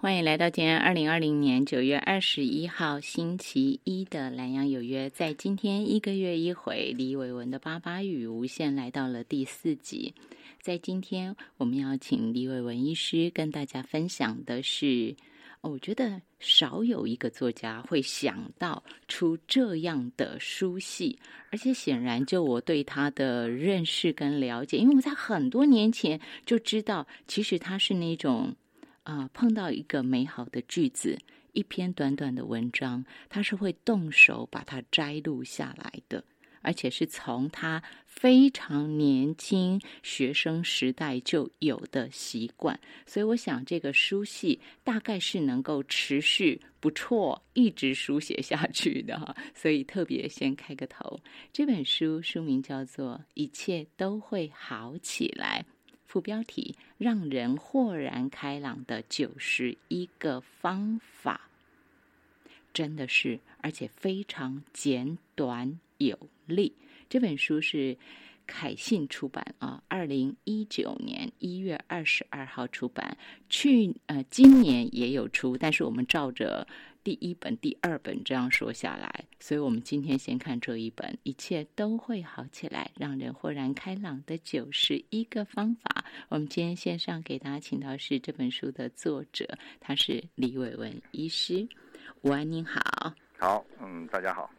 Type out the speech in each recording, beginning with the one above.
欢迎来到今天二零二零年九月二十一号星期一的南阳有约，在今天一个月一回，李伟文的八八语无限来到了第四集。在今天，我们要请李伟文医师跟大家分享的是，我觉得少有一个作家会想到出这样的书系，而且显然就我对他的认识跟了解，因为我在很多年前就知道，其实他是那种。啊，碰到一个美好的句子，一篇短短的文章，他是会动手把它摘录下来的，而且是从他非常年轻学生时代就有的习惯。所以，我想这个书系大概是能够持续不错，一直书写下去的哈。所以，特别先开个头，这本书书名叫做《一切都会好起来》。副标题：让人豁然开朗的九十一个方法，真的是，而且非常简短有力。这本书是凯信出版啊，二零一九年一月二十二号出版，去呃今年也有出，但是我们照着。第一本、第二本这样说下来，所以我们今天先看这一本，一切都会好起来，让人豁然开朗的九十一个方法。我们今天线上给大家请到是这本书的作者，他是李伟文医师。午安，您好。好，嗯，大家好。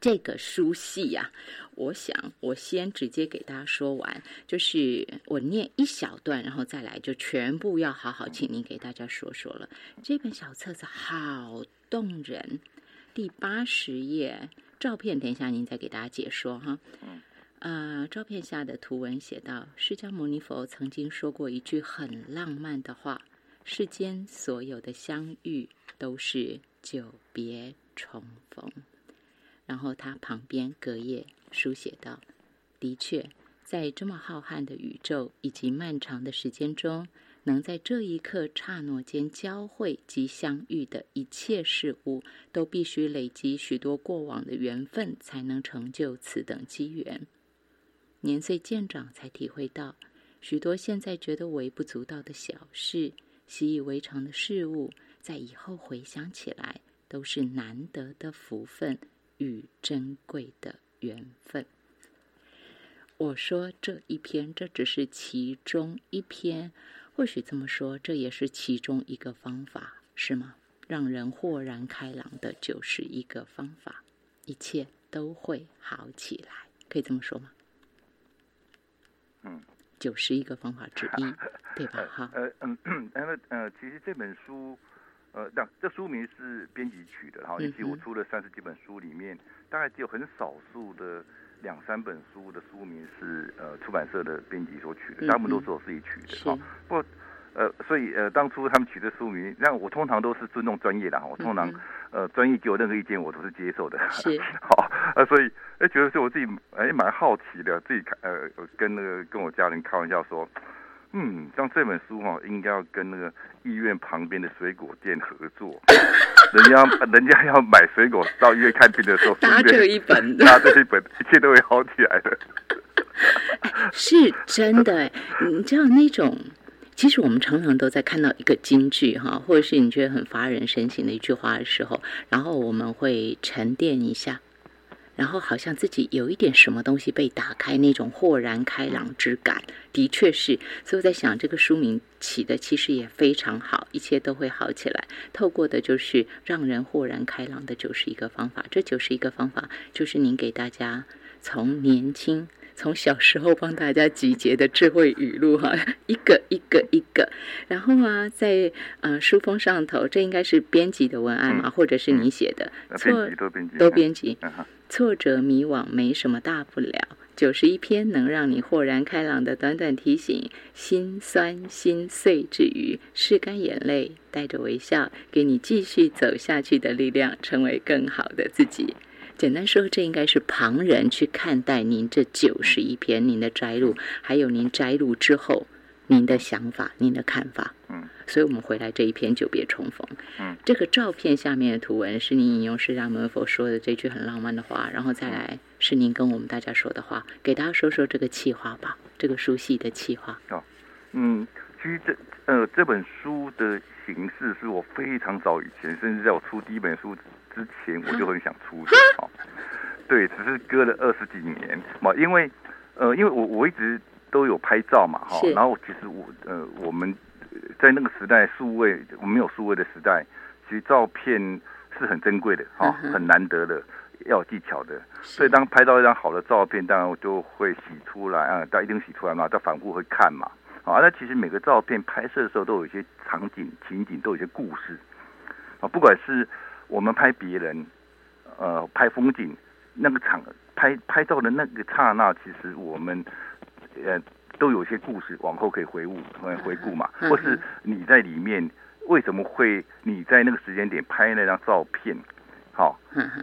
这个书系呀，我想我先直接给大家说完，就是我念一小段，然后再来就全部要好好请您给大家说说了。这本小册子好动人，第八十页照片，等一下您再给大家解说哈。呃，照片下的图文写道：释迦牟尼佛曾经说过一句很浪漫的话：世间所有的相遇都是久别重逢。然后他旁边隔页书写道：“的确，在这么浩瀚的宇宙以及漫长的时间中，能在这一刻刹那间交汇及相遇的一切事物，都必须累积许多过往的缘分，才能成就此等机缘。年岁渐长，才体会到，许多现在觉得微不足道的小事、习以为常的事物，在以后回想起来，都是难得的福分。”与珍贵的缘分。我说这一篇，这只是其中一篇，或许这么说，这也是其中一个方法，是吗？让人豁然开朗的就是一个方法，一切都会好起来，可以这么说吗？嗯，九十一个方法之一，对吧？哈，呃嗯，因为呃，其实这本书。呃，这这书名是编辑取的哈，以及我出了三十几本书里面，大概只有很少数的两三本书的书名是呃出版社的编辑所取的，大部分都是我自己取的哈。不过呃，所以呃当初他们取的书名，那我通常都是尊重专业的，我通常呃专业给我任何意见我都是接受的。是 好呃，所以哎觉得是我自己哎蛮好奇的，自己呃跟那个跟我家人开玩笑说。嗯，像这本书哈，应该要跟那个医院旁边的水果店合作，人家人家要买水果到医院看病的时候，拿这一本，拿这一本，一切都会好起来的。是真的，你知道那种，其实我们常常都在看到一个金句哈，或者是你觉得很发人深省的一句话的时候，然后我们会沉淀一下。然后好像自己有一点什么东西被打开，那种豁然开朗之感，的确是。所以我在想，这个书名起的其实也非常好，一切都会好起来。透过的就是让人豁然开朗的九十一个方法，这九十一个方法就是您给大家从年轻。从小时候帮大家集结的智慧语录哈，一个一个一个，然后啊，在呃书封上头，这应该是编辑的文案嘛，或者是你写的？错，都编辑，都编辑。挫折迷惘没什么大不了，九十一篇能让你豁然开朗的短短提醒。心酸心碎之余，拭干眼泪，带着微笑，给你继续走下去的力量，成为更好的自己。简单说，这应该是旁人去看待您这九十一篇您的摘录，还有您摘录之后您的想法、您的看法。嗯，所以我们回来这一篇久别重逢。嗯，这个照片下面的图文是您引用释迦牟尼佛说的这句很浪漫的话，然后再来是您跟我们大家说的话，给大家说说这个气话吧，这个书系的气话。哦，嗯，其实这呃这本书的形式是我非常早以前，甚至在我出第一本书之前，我就很想出的。好，对，只是隔了二十几年嘛，因为呃，因为我我一直都有拍照嘛，哈，然后其实我呃，我们在那个时代，数位我们没有数位的时代，其实照片是很珍贵的，哈，很难得的。要有技巧的，所以当拍到一张好的照片，当然我就会洗出来啊，但一定洗出来嘛，再反复会看嘛。啊，那其实每个照片拍摄的时候都有一些场景、情景，都有一些故事啊。不管是我们拍别人，呃，拍风景，那个场拍拍照的那个刹那，其实我们呃都有些故事，往后可以回顾、回顾嘛。或是你在里面为什么会你在那个时间点拍那张照片？好，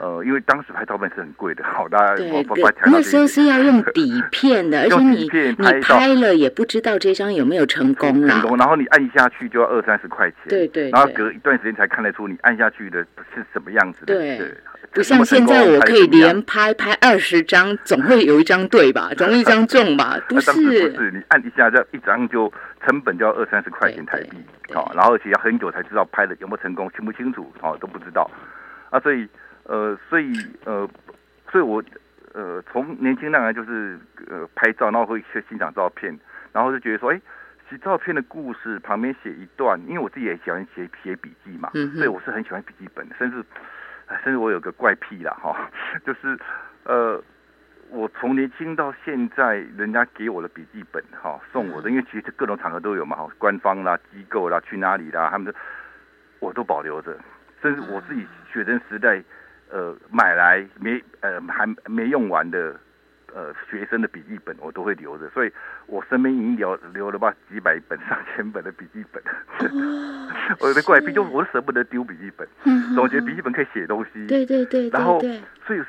呃，因为当时拍照片是很贵的，好，大家对对，那时候是要用底片的，而且你你拍了也不知道这张有没有成功成功，然后你按下去就要二三十块钱，对对，然后隔一段时间才看得出你按下去的是什么样子的，对，不像现在我可以连拍拍二十张，总会有一张对吧？总有一张中吧？不是，不是，你按一下这一张就成本就要二三十块钱台币，好，然后而且要很久才知道拍的有没有成功，清不清楚，哦，都不知道。啊，所以，呃，所以，呃，所以我，呃，从年轻那来就是呃拍照，然后会去欣赏照片，然后就觉得说，哎，其实照片的故事旁边写一段，因为我自己也喜欢写写笔记嘛，所以我是很喜欢笔记本，甚至，甚至我有个怪癖啦，哈，就是，呃，我从年轻到现在，人家给我的笔记本，哈，送我的，因为其实各种场合都有嘛，哈，官方啦、机构啦、去哪里啦，他们的，我都保留着。甚至我自己学生时代，呃，买来没呃还没用完的，呃，学生的笔记本我都会留着，所以我身边已经留留了吧几百本、上千本的笔记本。我的怪癖就我舍不得丢笔记本，总觉得笔记本可以写东西。对对对。然后，所以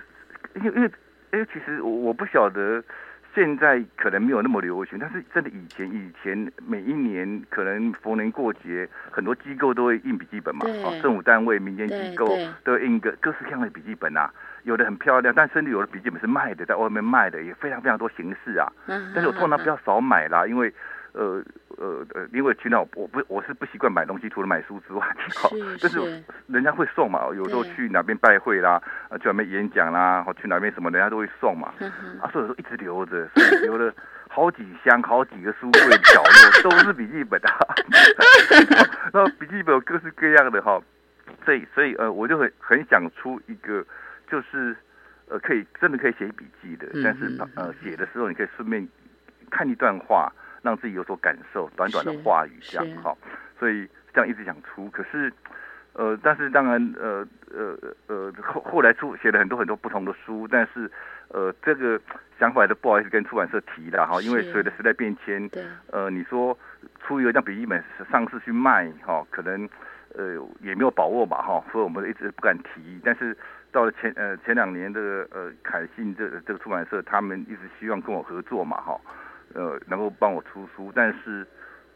因为因为因为其实我我不晓得。现在可能没有那么流行，但是真的以前以前每一年可能逢年过节，很多机构都会印笔记本嘛，哦，政府单位、民间机构都印个各式各样的笔记本啊，有的很漂亮，但甚至有的笔记本是卖的，在外面卖的也非常非常多形式啊，但是我通常比较少买啦，因为。呃呃呃，因为去那我不我是不习惯买东西，除了买书之外，好，但是人家会送嘛，有时候去哪边拜会啦，去哪边演讲啦，或去哪边什么，人家都会送嘛，啊，所以说一直留着，所以留了好几箱，好几个书柜角落都是笔记本啊，然后笔记本有各式各样的哈，所以所以呃，我就很很想出一个，就是呃可以真的可以写笔记的，但是呃写的时候你可以顺便看一段话。让自己有所感受，短短的话语这样哈，所以这样一直想出，可是，呃，但是当然，呃呃呃，后后来出写了很多很多不同的书，但是，呃，这个想法都不好意思跟出版社提了哈，因为随着时代变迁，呃，你说出一个像笔记本上市去卖哈，可能呃也没有把握吧哈，所以我们一直不敢提，但是到了前呃前两年的呃凯信这这个出版社，他们一直希望跟我合作嘛哈。呃，能够帮我出书，但是，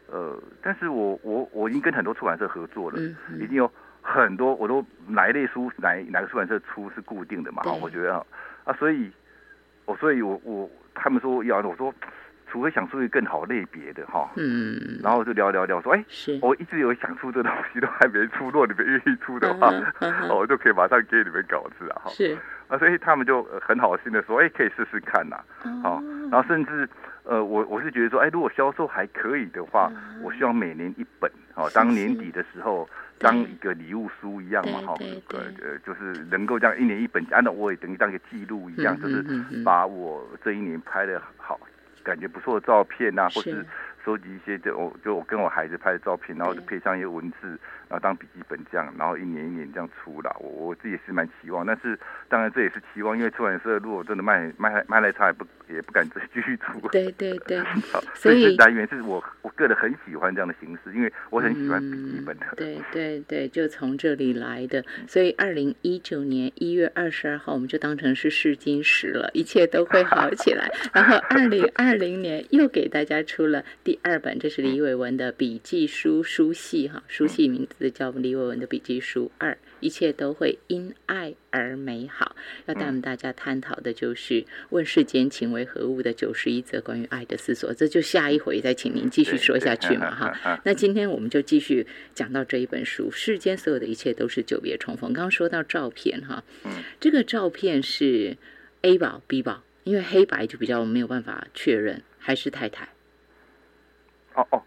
呃，但是我我我已经跟很多出版社合作了，已经有很多我都哪一类书哪哪个出版社出是固定的嘛？哈，我觉得啊，啊，所以，我所以我我他们说要我说，除非想出一个更好类别的哈，嗯，然后就聊聊聊说，哎，是，我一直有想出这东西都还没出，如果你们愿意出的话，我 就可以马上给你们稿子啊，哈，是，啊，所以他们就很好心的说，哎，可以试试看呐，好，然后甚至。呃，我我是觉得说，哎，如果销售还可以的话，我希望每年一本，哦，当年底的时候，当一个礼物书一样嘛，哈，呃呃，就是能够这样一年一本，按照我也等于当一个记录一样，就是把我这一年拍的好，感觉不错的照片呐，或是。收集一些，就我就我跟我孩子拍的照片，然后就配上一些文字，然后当笔记本这样，然后一年一年这样出了。我我自己是蛮期望，但是当然这也是期望，因为出版社如果真的卖卖卖来差，也不也不敢再继续出。对对对，所以来源是我我个人很喜欢这样的形式，因为我很喜欢笔记本的。对对对，就从这里来的。所以二零一九年一月二十二号，我们就当成是试金石了，一切都会好起来。然后二零二零年又给大家出了第。第二本，这是李伟文的笔记书书系哈，书系名字叫李伟文的笔记书二，一切都会因爱而美好。要带我们大家探讨的就是问世间情为何物的九十一则关于爱的思索，这就下一回再请您继续说下去嘛哈。那今天我们就继续讲到这一本书，世间所有的一切都是久别重逢。刚刚说到照片哈，这个照片是 A 宝 B 宝，因为黑白就比较没有办法确认，还是太太。哦哦，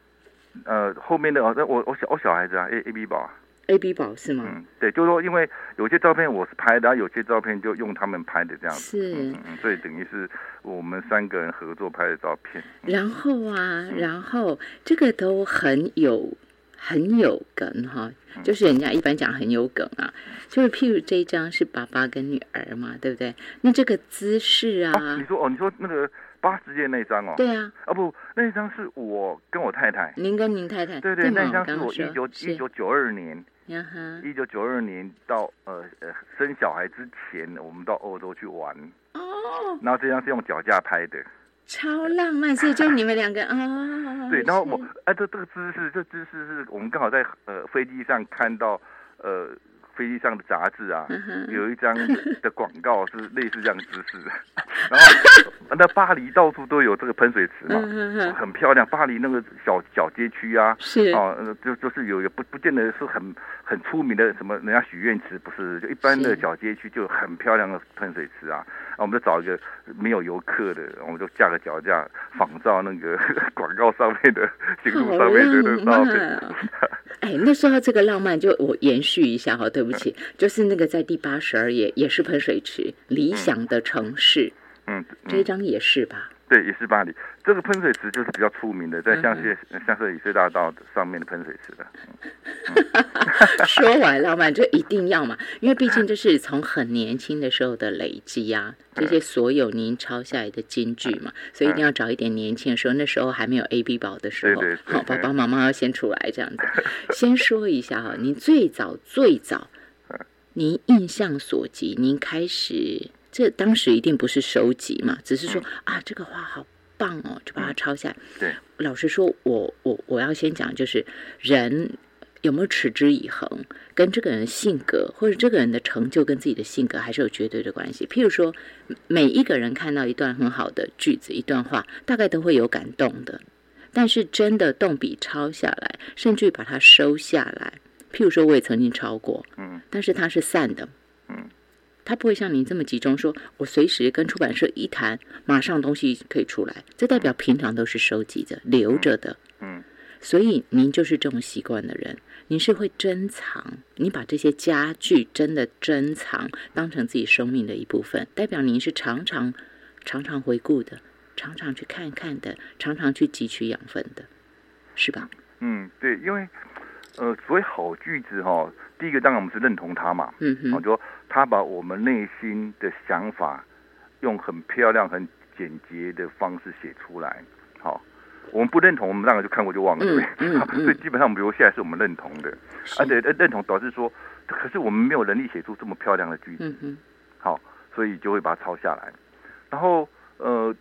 呃，后面的哦，那我我小我小孩子啊，A A B 宝啊，A B 宝是吗？嗯，对，就是说，因为有些照片我是拍的，然后有些照片就用他们拍的这样子，是，嗯嗯，所以等于是我们三个人合作拍的照片。然后啊，然后这个都很有很有梗哈，就是人家一般讲很有梗啊，就是譬如这一张是爸爸跟女儿嘛，对不对？那这个姿势啊，你说哦，你说那个。八十页那张哦，对啊，啊不，那一张是我跟我太太，您跟您太太，对对，那一张是我一九一九九二年，一九九二年到呃呃生小孩之前，我们到欧洲去玩。哦，然后这张是用脚架拍的，超浪漫，所以就你们两个啊，对，然后我哎这这个姿势，这姿势是我们刚好在呃飞机上看到呃。飞机上的杂志啊，有一张的广告是类似这样姿势，然后那巴黎到处都有这个喷水池嘛，很漂亮。巴黎那个小小街区啊，是哦，就就是有不不见得是很很出名的什么人家许愿池，不是就一般的小街区就很漂亮的喷水池啊。我们就找一个没有游客的，我们就架个脚架仿照那个 广告上面的行路上面的照片。哎，那说到这个浪漫，就我延续一下哈，对不起，就是那个在第八十二页也是喷水池，理想的城市，嗯，这一张也是吧？对，也是巴黎。这个喷水池就是比较出名的，在香榭香榭里斯大道上面的喷水池的。说完浪漫就一定要嘛，因为毕竟这是从很年轻的时候的累积啊，这些所有您抄下来的金句嘛，所以一定要找一点年轻的时候，那时候还没有 A B 宝的时候，好，爸爸妈妈要先出来这样子。先说一下哈，您最早最早，您印象所及，您开始。这当时一定不是收集嘛，只是说啊，这个画好棒哦，就把它抄下来。对，老实说，我我我要先讲，就是人有没有持之以恒，跟这个人性格或者这个人的成就跟自己的性格还是有绝对的关系。譬如说，每一个人看到一段很好的句子、一段话，大概都会有感动的，但是真的动笔抄下来，甚至于把它收下来，譬如说，我也曾经超过，嗯，但是它是散的，嗯。他不会像您这么集中，说我随时跟出版社一谈，马上东西可以出来。这代表平常都是收集着、留着的。嗯，所以您就是这种习惯的人，您是会珍藏，你把这些家具真的珍藏，当成自己生命的一部分，代表您是常常、常常回顾的，常常去看看的，常常去汲取养分的，是吧？嗯，对，因为呃，所谓好句子哈，第一个当然我们是认同他嘛，嗯哼，就。他把我们内心的想法用很漂亮、很简洁的方式写出来。好，我们不认同，我们当然就看过就忘了。所以基本上，比如现在是我们认同的，而且认同导致说，可是我们没有能力写出这么漂亮的句子。好，所以就会把它抄下来。然后，呃。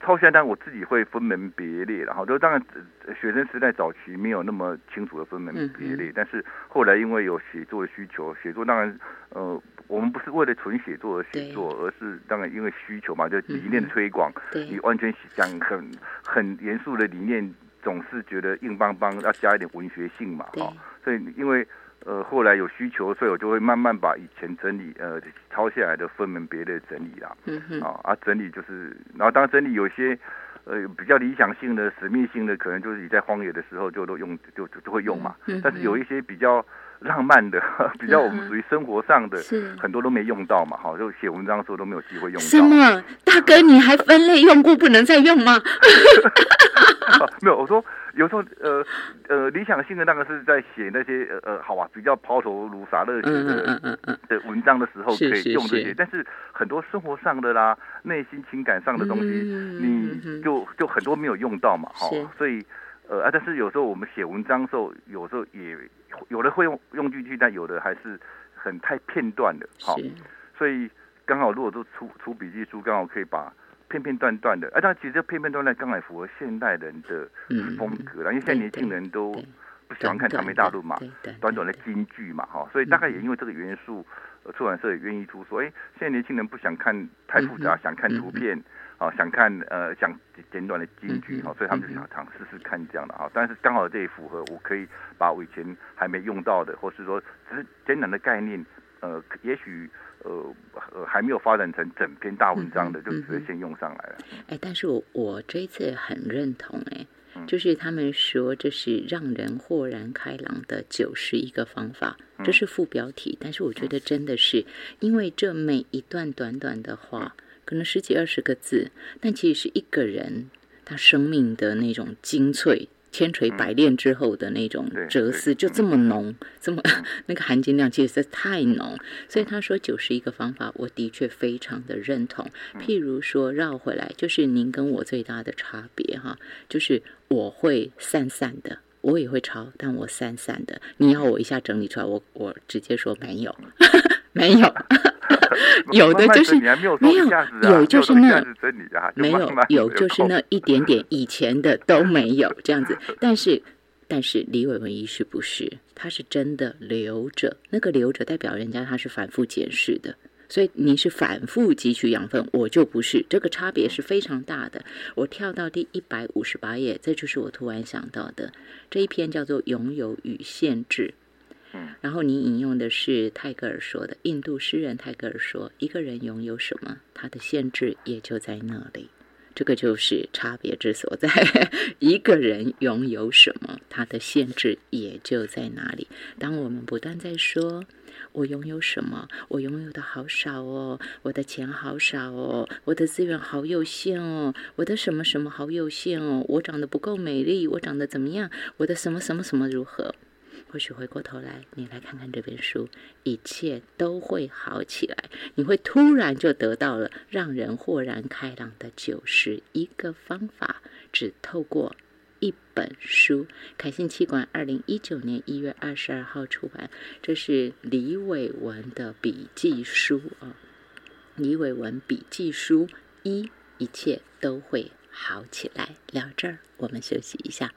抄下单我自己会分门别类，然后就当然学生时代早期没有那么清楚的分门别类，但是后来因为有写作的需求，写作当然呃我们不是为了纯写作而写作，而是当然因为需求嘛，就理念的推广，你完全讲很很严肃的理念，总是觉得硬邦邦，要加一点文学性嘛，哈，所以因为。呃，后来有需求，所以我就会慢慢把以前整理呃抄下来的分门别类整理啦。嗯哼。啊啊，整理就是，然后当整理有些呃比较理想性的、使命性的，可能就是你在荒野的时候就都用就就会用嘛。嗯。但是有一些比较浪漫的，比较我们属于生活上的，很多都没用到嘛。好，就写文章的时候都没有机会用到。什么？大哥，你还分类用过，不能再用吗？没有，我说。有时候，呃呃，理想性的那个是在写那些呃呃，好啊，比较抛头颅洒热血的的文章的时候可以用这些，但是很多生活上的啦、内心情感上的东西，你就就很多没有用到嘛，哈，所以呃啊，但是有时候我们写文章时候，有时候也有的会用用句句，但有的还是很太片段的，好，所以刚好如果都出出笔记书，刚好可以把。片片段段的，啊，但其实这片片段段刚好符合现代人的风格了，因为现在年轻人都不喜欢看长眉大论嘛，短短的京剧嘛，哈，所以大概也因为这个元素，出版社也愿意出说，哎，现在年轻人不想看太复杂，想看图片，啊，想看呃想简短的京剧，哈，所以他们就想尝试试看这样的哈，但是刚好这也符合，我可以把我以前还没用到的，或是说只是简短的概念，呃，也许。呃呃，还没有发展成整篇大文章的，就直接先用上来了。哎，但是我我这一次很认同，哎，就是他们说这是让人豁然开朗的九十一个方法，这是副标题。但是我觉得真的是，因为这每一段短短的话，可能十几二十个字，但其实是一个人他生命的那种精粹。千锤百炼之后的那种哲思就这么浓，这么 那个含金量其实是太浓，所以他说九十一个方法，我的确非常的认同。譬如说绕回来，就是您跟我最大的差别哈，就是我会散散的，我也会抄，但我散散的。你要我一下整理出来，我我直接说没有，没有。有的就是没有，有就是那没有，有就是那一点点以前的都没有这样子。但是，但是李伟文医师不是，他是真的留着，那个留着代表人家他是反复检视的，所以你是反复汲取养分，我就不是，这个差别是非常大的。我跳到第一百五十八页，这就是我突然想到的这一篇叫做《拥有与限制》。然后你引用的是泰戈尔说的，印度诗人泰戈尔说：“一个人拥有什么，他的限制也就在那里。”这个就是差别之所在。一个人拥有什么，他的限制也就在哪里。当我们不断在说“我拥有什么，我拥有的好少哦，我的钱好少哦，我的资源好有限哦，我的什么什么好有限哦，我长得不够美丽，我长得怎么样，我的什么什么什么如何？”或许回过头来，你来看看这本书，一切都会好起来。你会突然就得到了让人豁然开朗的九十一个方法，只透过一本书。凯信气管二零一九年一月二十二号出版，这是李伟文的笔记书啊。李伟文笔记书一，一切都会好起来。聊这儿，我们休息一下。